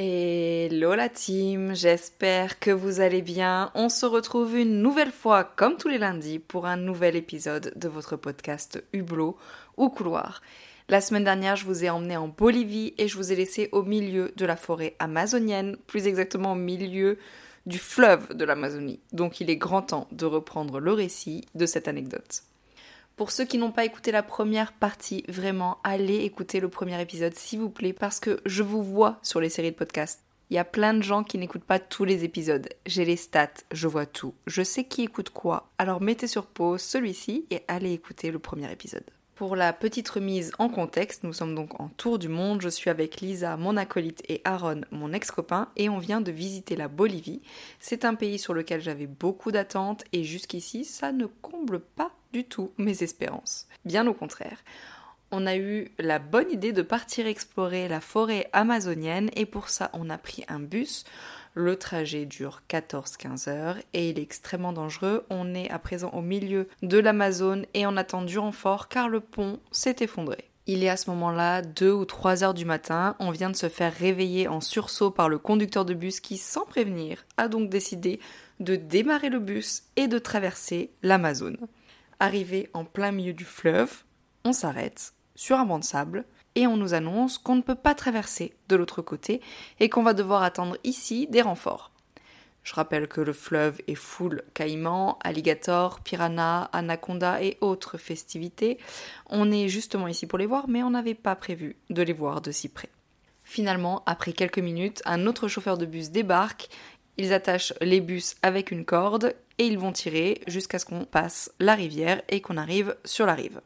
Hello la team, j'espère que vous allez bien. On se retrouve une nouvelle fois, comme tous les lundis, pour un nouvel épisode de votre podcast Hublot ou Couloir. La semaine dernière, je vous ai emmené en Bolivie et je vous ai laissé au milieu de la forêt amazonienne, plus exactement au milieu du fleuve de l'Amazonie. Donc il est grand temps de reprendre le récit de cette anecdote. Pour ceux qui n'ont pas écouté la première partie, vraiment, allez écouter le premier épisode, s'il vous plaît, parce que je vous vois sur les séries de podcasts. Il y a plein de gens qui n'écoutent pas tous les épisodes. J'ai les stats, je vois tout. Je sais qui écoute quoi. Alors mettez sur pause celui-ci et allez écouter le premier épisode. Pour la petite remise en contexte, nous sommes donc en tour du monde. Je suis avec Lisa, mon acolyte, et Aaron, mon ex-copain, et on vient de visiter la Bolivie. C'est un pays sur lequel j'avais beaucoup d'attentes, et jusqu'ici, ça ne comble pas du tout mes espérances. Bien au contraire. On a eu la bonne idée de partir explorer la forêt amazonienne, et pour ça, on a pris un bus. Le trajet dure 14-15 heures et il est extrêmement dangereux. On est à présent au milieu de l'Amazone et on attend du renfort car le pont s'est effondré. Il est à ce moment-là 2 ou 3 heures du matin, on vient de se faire réveiller en sursaut par le conducteur de bus qui, sans prévenir, a donc décidé de démarrer le bus et de traverser l'Amazone. Arrivé en plein milieu du fleuve, on s'arrête sur un banc de sable et on nous annonce qu'on ne peut pas traverser de l'autre côté et qu'on va devoir attendre ici des renforts. Je rappelle que le fleuve est full caïmans, alligators, piranhas, anacondas et autres festivités. On est justement ici pour les voir, mais on n'avait pas prévu de les voir de si près. Finalement, après quelques minutes, un autre chauffeur de bus débarque. Ils attachent les bus avec une corde et ils vont tirer jusqu'à ce qu'on passe la rivière et qu'on arrive sur la rive.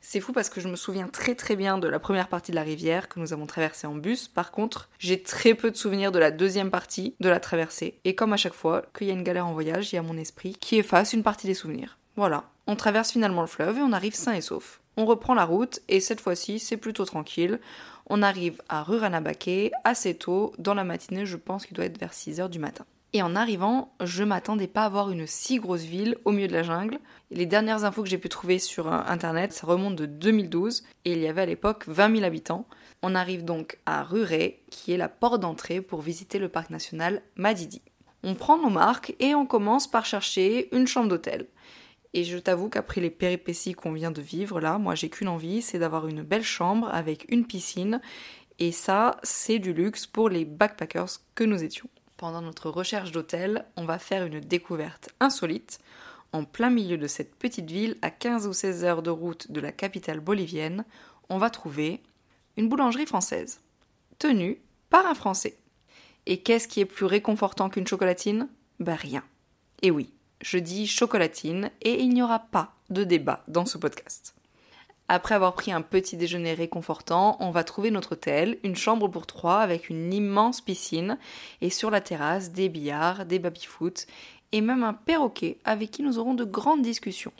C'est fou parce que je me souviens très très bien de la première partie de la rivière que nous avons traversée en bus. Par contre, j'ai très peu de souvenirs de la deuxième partie de la traversée. Et comme à chaque fois qu'il y a une galère en voyage, il y a mon esprit qui efface une partie des souvenirs. Voilà. On traverse finalement le fleuve et on arrive sain et sauf. On reprend la route et cette fois-ci c'est plutôt tranquille. On arrive à Ruranabaque assez tôt, dans la matinée je pense qu'il doit être vers 6h du matin. Et en arrivant, je m'attendais pas à voir une si grosse ville au milieu de la jungle. Les dernières infos que j'ai pu trouver sur euh, internet, ça remonte de 2012 et il y avait à l'époque 20 000 habitants. On arrive donc à Ruré, qui est la porte d'entrée pour visiter le parc national Madidi. On prend nos marques et on commence par chercher une chambre d'hôtel. Et je t'avoue qu'après les péripéties qu'on vient de vivre là, moi j'ai qu'une envie, c'est d'avoir une belle chambre avec une piscine. Et ça, c'est du luxe pour les backpackers que nous étions pendant notre recherche d'hôtel, on va faire une découverte insolite. En plein milieu de cette petite ville, à 15 ou 16 heures de route de la capitale bolivienne, on va trouver une boulangerie française, tenue par un Français. Et qu'est-ce qui est plus réconfortant qu'une chocolatine? Ben rien. Et oui, je dis chocolatine et il n'y aura pas de débat dans ce podcast. Après avoir pris un petit déjeuner réconfortant, on va trouver notre hôtel, une chambre pour trois avec une immense piscine et sur la terrasse des billards, des baby-foot et même un perroquet avec qui nous aurons de grandes discussions.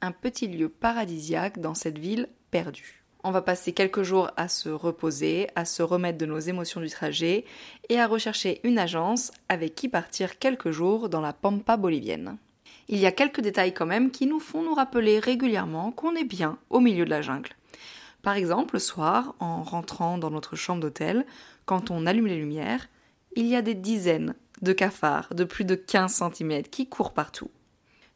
Un petit lieu paradisiaque dans cette ville perdue. On va passer quelques jours à se reposer, à se remettre de nos émotions du trajet et à rechercher une agence avec qui partir quelques jours dans la pampa bolivienne il y a quelques détails quand même qui nous font nous rappeler régulièrement qu'on est bien au milieu de la jungle. Par exemple, le soir, en rentrant dans notre chambre d'hôtel, quand on allume les lumières, il y a des dizaines de cafards de plus de 15 cm qui courent partout.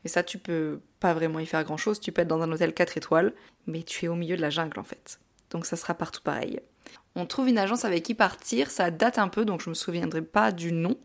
Et ça, tu peux pas vraiment y faire grand chose, tu peux être dans un hôtel 4 étoiles, mais tu es au milieu de la jungle en fait. Donc ça sera partout pareil. On trouve une agence avec qui partir, ça date un peu, donc je me souviendrai pas du nom.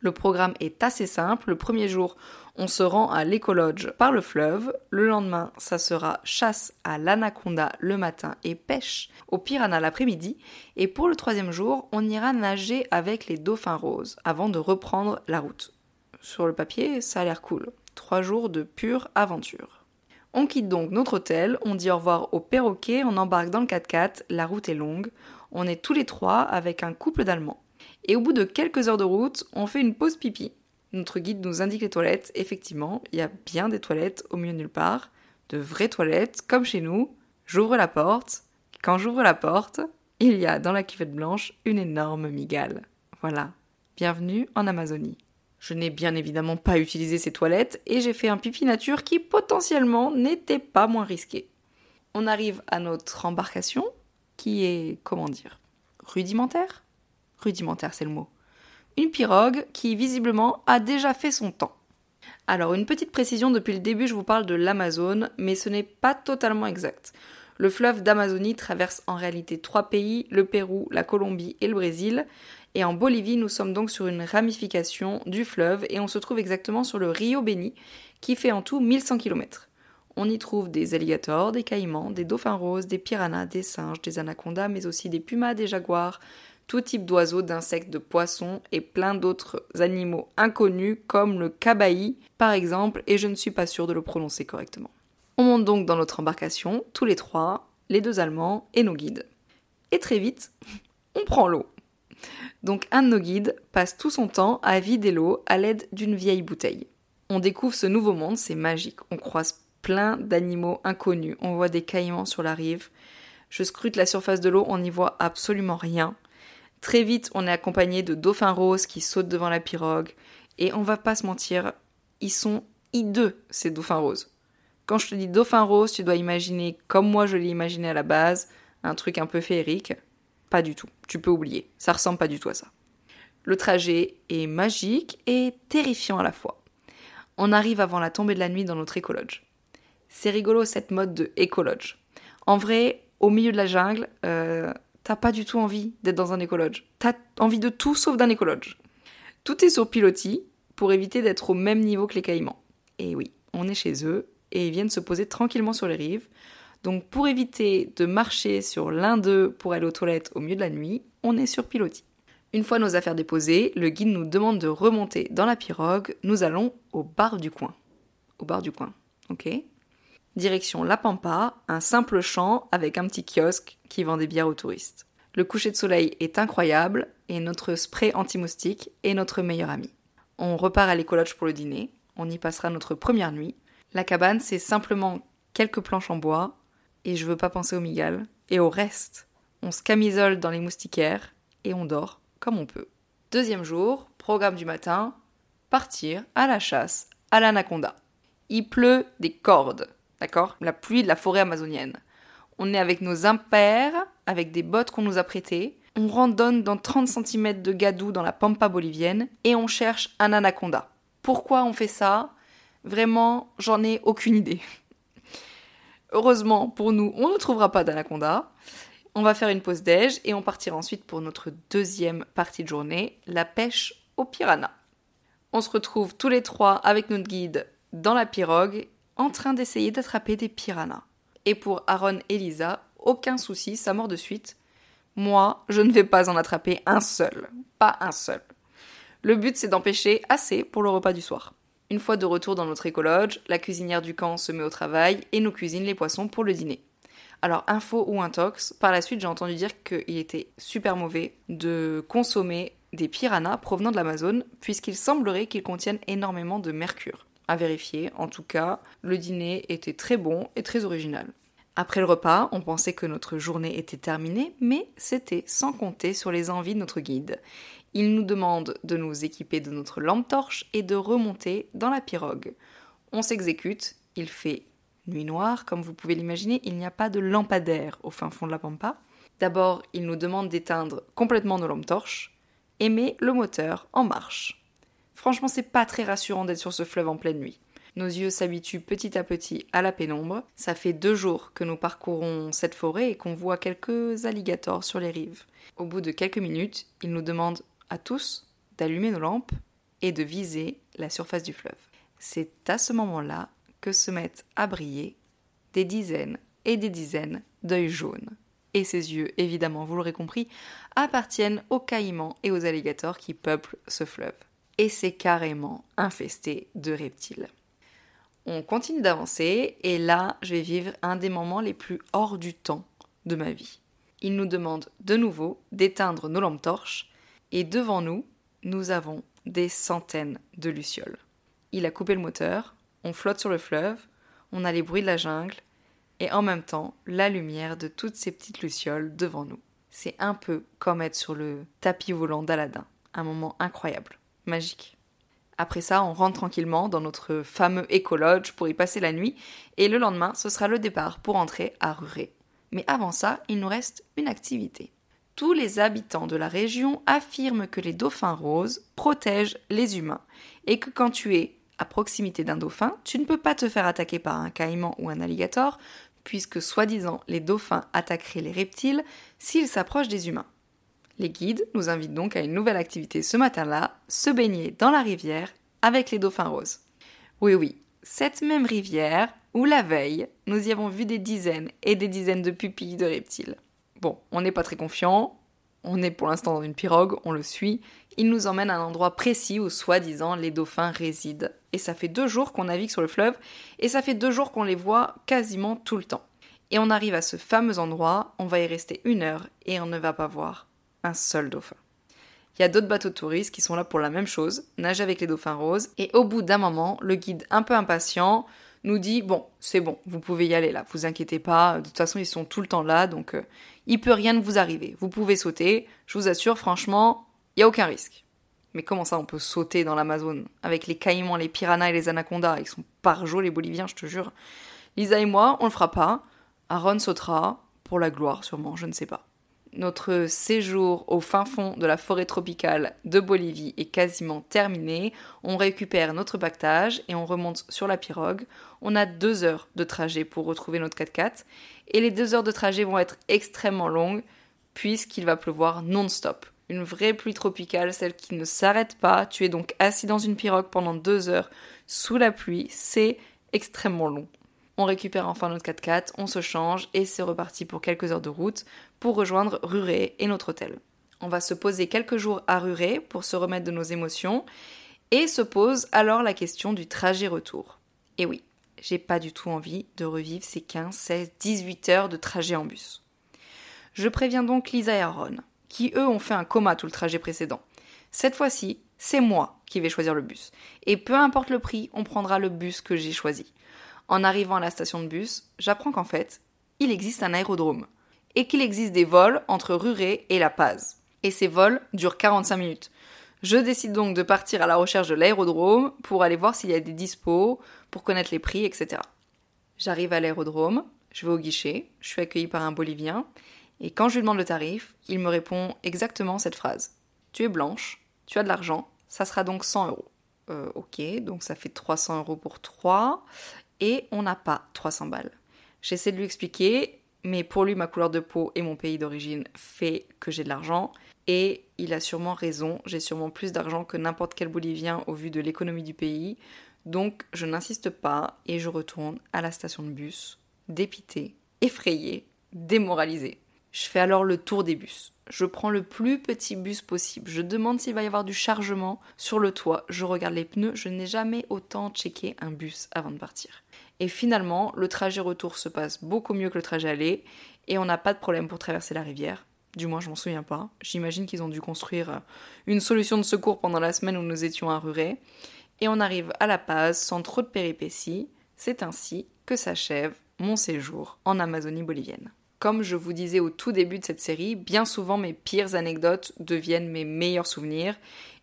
Le programme est assez simple. Le premier jour, on se rend à l'écolodge par le fleuve. Le lendemain, ça sera chasse à l'anaconda le matin et pêche au piranha l'après-midi. Et pour le troisième jour, on ira nager avec les dauphins roses avant de reprendre la route. Sur le papier, ça a l'air cool. Trois jours de pure aventure. On quitte donc notre hôtel, on dit au revoir au perroquet, on embarque dans le 4x4, la route est longue. On est tous les trois avec un couple d'Allemands. Et au bout de quelques heures de route, on fait une pause pipi. Notre guide nous indique les toilettes. Effectivement, il y a bien des toilettes au milieu nulle part. De vraies toilettes, comme chez nous. J'ouvre la porte. Quand j'ouvre la porte, il y a dans la cuvette blanche une énorme migale. Voilà. Bienvenue en Amazonie. Je n'ai bien évidemment pas utilisé ces toilettes et j'ai fait un pipi nature qui potentiellement n'était pas moins risqué. On arrive à notre embarcation qui est, comment dire, rudimentaire? Rudimentaire c'est le mot. Une pirogue qui visiblement a déjà fait son temps. Alors une petite précision, depuis le début je vous parle de l'Amazone, mais ce n'est pas totalement exact. Le fleuve d'Amazonie traverse en réalité trois pays, le Pérou, la Colombie et le Brésil. Et en Bolivie, nous sommes donc sur une ramification du fleuve et on se trouve exactement sur le Rio Beni, qui fait en tout 1100 km. On y trouve des alligators, des caïmans, des dauphins roses, des piranhas, des singes, des anacondas, mais aussi des pumas, des jaguars, tout type d'oiseaux, d'insectes, de poissons et plein d'autres animaux inconnus comme le cabaï par exemple, et je ne suis pas sûre de le prononcer correctement. On monte donc dans notre embarcation, tous les trois, les deux Allemands et nos guides. Et très vite, on prend l'eau. Donc un de nos guides passe tout son temps à vider l'eau à l'aide d'une vieille bouteille. On découvre ce nouveau monde, c'est magique. On croise plein d'animaux inconnus, on voit des caïmans sur la rive. Je scrute la surface de l'eau, on n'y voit absolument rien. Très vite, on est accompagné de dauphins roses qui sautent devant la pirogue. Et on va pas se mentir, ils sont hideux, ces dauphins roses. Quand je te dis dauphin rose, tu dois imaginer, comme moi je l'ai imaginé à la base, un truc un peu féerique. Pas du tout. Tu peux oublier. Ça ressemble pas du tout à ça. Le trajet est magique et terrifiant à la fois. On arrive avant la tombée de la nuit dans notre écologe. C'est rigolo cette mode de écologe. En vrai, au milieu de la jungle, euh, t'as pas du tout envie d'être dans un écologe. T'as envie de tout sauf d'un écologe. Tout est sur pilotis pour éviter d'être au même niveau que les caïmans. Et oui, on est chez eux, et viennent se poser tranquillement sur les rives. Donc pour éviter de marcher sur l'un d'eux pour aller aux toilettes au milieu de la nuit, on est sur pilotis. Une fois nos affaires déposées, le guide nous demande de remonter dans la pirogue. Nous allons au bar du coin. Au bar du coin, ok Direction La Pampa, un simple champ avec un petit kiosque qui vend des bières aux touristes. Le coucher de soleil est incroyable et notre spray anti-moustique est notre meilleur ami. On repart à l'écologe pour le dîner. On y passera notre première nuit la cabane, c'est simplement quelques planches en bois, et je veux pas penser au migales. Et au reste, on se camisole dans les moustiquaires, et on dort comme on peut. Deuxième jour, programme du matin, partir à la chasse à l'anaconda. Il pleut des cordes, d'accord? La pluie de la forêt amazonienne. On est avec nos impairs, avec des bottes qu'on nous a prêtées. On randonne dans 30 cm de gadou dans la pampa bolivienne et on cherche un anaconda. Pourquoi on fait ça? Vraiment, j'en ai aucune idée. Heureusement pour nous, on ne trouvera pas d'anaconda. On va faire une pause déj et on partira ensuite pour notre deuxième partie de journée, la pêche au piranha. On se retrouve tous les trois avec notre guide dans la pirogue en train d'essayer d'attraper des piranhas. Et pour Aaron et Lisa, aucun souci, ça mord de suite. Moi, je ne vais pas en attraper un seul. Pas un seul. Le but, c'est d'empêcher assez pour le repas du soir. Une fois de retour dans notre écologe, la cuisinière du camp se met au travail et nous cuisine les poissons pour le dîner. Alors, info ou intox, par la suite j'ai entendu dire qu'il était super mauvais de consommer des piranhas provenant de l'Amazone, puisqu'il semblerait qu'ils contiennent énormément de mercure. À vérifier, en tout cas, le dîner était très bon et très original. Après le repas, on pensait que notre journée était terminée, mais c'était sans compter sur les envies de notre guide. Il nous demande de nous équiper de notre lampe torche et de remonter dans la pirogue. On s'exécute, il fait nuit noire, comme vous pouvez l'imaginer, il n'y a pas de lampadaire au fin fond de la pampa. D'abord, il nous demande d'éteindre complètement nos lampes torches et met le moteur en marche. Franchement, c'est pas très rassurant d'être sur ce fleuve en pleine nuit. Nos yeux s'habituent petit à petit à la pénombre. Ça fait deux jours que nous parcourons cette forêt et qu'on voit quelques alligators sur les rives. Au bout de quelques minutes, il nous demande à tous d'allumer nos lampes et de viser la surface du fleuve. C'est à ce moment-là que se mettent à briller des dizaines et des dizaines d'œils jaunes. Et ces yeux, évidemment, vous l'aurez compris, appartiennent aux caïmans et aux alligators qui peuplent ce fleuve. Et c'est carrément infesté de reptiles. On continue d'avancer et là, je vais vivre un des moments les plus hors du temps de ma vie. Il nous demande de nouveau d'éteindre nos lampes torches et devant nous, nous avons des centaines de lucioles. Il a coupé le moteur, on flotte sur le fleuve, on a les bruits de la jungle, et en même temps la lumière de toutes ces petites lucioles devant nous. C'est un peu comme être sur le tapis volant d'Aladin. Un moment incroyable, magique. Après ça, on rentre tranquillement dans notre fameux écologe pour y passer la nuit, et le lendemain, ce sera le départ pour entrer à Ruré. Mais avant ça, il nous reste une activité tous les habitants de la région affirment que les dauphins roses protègent les humains et que quand tu es à proximité d'un dauphin, tu ne peux pas te faire attaquer par un caïman ou un alligator, puisque soi-disant les dauphins attaqueraient les reptiles s'ils s'approchent des humains. Les guides nous invitent donc à une nouvelle activité ce matin-là, se baigner dans la rivière avec les dauphins roses. Oui oui, cette même rivière où la veille, nous y avons vu des dizaines et des dizaines de pupilles de reptiles. Bon, on n'est pas très confiant, on est pour l'instant dans une pirogue, on le suit, il nous emmène à un endroit précis où soi-disant les dauphins résident. Et ça fait deux jours qu'on navigue sur le fleuve, et ça fait deux jours qu'on les voit quasiment tout le temps. Et on arrive à ce fameux endroit, on va y rester une heure, et on ne va pas voir un seul dauphin. Il y a d'autres bateaux de touristes qui sont là pour la même chose, nager avec les dauphins roses, et au bout d'un moment, le guide un peu impatient nous dit bon, c'est bon, vous pouvez y aller là, vous inquiétez pas, de toute façon ils sont tout le temps là, donc euh, il peut rien vous arriver. Vous pouvez sauter, je vous assure, franchement, il y a aucun risque. Mais comment ça on peut sauter dans l'Amazone avec les caïmans, les piranhas et les anacondas? Ils sont parjo les Boliviens, je te jure. Lisa et moi, on le fera pas. Aaron sautera pour la gloire, sûrement, je ne sais pas. Notre séjour au fin fond de la forêt tropicale de Bolivie est quasiment terminé. On récupère notre pactage et on remonte sur la pirogue. On a deux heures de trajet pour retrouver notre 4x4 et les deux heures de trajet vont être extrêmement longues puisqu'il va pleuvoir non-stop. Une vraie pluie tropicale, celle qui ne s'arrête pas. Tu es donc assis dans une pirogue pendant deux heures sous la pluie. C'est extrêmement long. On récupère enfin notre 4x4, on se change et c'est reparti pour quelques heures de route pour rejoindre Ruré et notre hôtel. On va se poser quelques jours à Ruré pour se remettre de nos émotions et se pose alors la question du trajet retour. Et oui, j'ai pas du tout envie de revivre ces 15, 16, 18 heures de trajet en bus. Je préviens donc Lisa et Aaron, qui eux ont fait un coma tout le trajet précédent. Cette fois-ci, c'est moi qui vais choisir le bus. Et peu importe le prix, on prendra le bus que j'ai choisi. En arrivant à la station de bus, j'apprends qu'en fait, il existe un aérodrome et qu'il existe des vols entre Ruré et La Paz. Et ces vols durent 45 minutes. Je décide donc de partir à la recherche de l'aérodrome pour aller voir s'il y a des dispos, pour connaître les prix, etc. J'arrive à l'aérodrome, je vais au guichet, je suis accueilli par un Bolivien, et quand je lui demande le tarif, il me répond exactement cette phrase. Tu es blanche, tu as de l'argent, ça sera donc 100 euros. Euh, ok, donc ça fait 300 euros pour 3, et on n'a pas 300 balles. J'essaie de lui expliquer, mais pour lui, ma couleur de peau et mon pays d'origine fait que j'ai de l'argent. Et il a sûrement raison, j'ai sûrement plus d'argent que n'importe quel Bolivien au vu de l'économie du pays. Donc je n'insiste pas et je retourne à la station de bus, dépité, effrayé, démoralisé. Je fais alors le tour des bus. Je prends le plus petit bus possible. Je demande s'il va y avoir du chargement sur le toit. Je regarde les pneus. Je n'ai jamais autant checké un bus avant de partir. Et finalement, le trajet retour se passe beaucoup mieux que le trajet aller et on n'a pas de problème pour traverser la rivière. Du moins, je m'en souviens pas. J'imagine qu'ils ont dû construire une solution de secours pendant la semaine où nous étions à Ruré. Et on arrive à La Paz sans trop de péripéties. C'est ainsi que s'achève mon séjour en Amazonie bolivienne. Comme je vous disais au tout début de cette série, bien souvent mes pires anecdotes deviennent mes meilleurs souvenirs.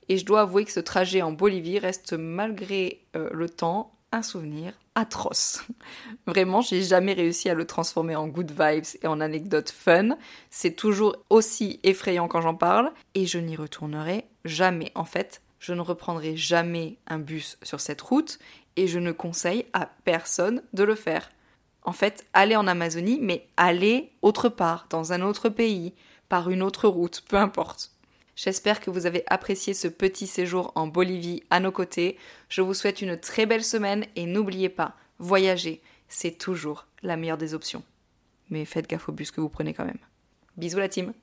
Et je dois avouer que ce trajet en Bolivie reste malgré euh, le temps un souvenir atroce. Vraiment, j'ai jamais réussi à le transformer en good vibes et en anecdotes fun. C'est toujours aussi effrayant quand j'en parle et je n'y retournerai jamais. En fait, je ne reprendrai jamais un bus sur cette route et je ne conseille à personne de le faire. En fait, aller en Amazonie, mais aller autre part, dans un autre pays, par une autre route, peu importe. J'espère que vous avez apprécié ce petit séjour en Bolivie à nos côtés. Je vous souhaite une très belle semaine et n'oubliez pas, voyager, c'est toujours la meilleure des options. Mais faites gaffe au bus que vous prenez quand même. Bisous la team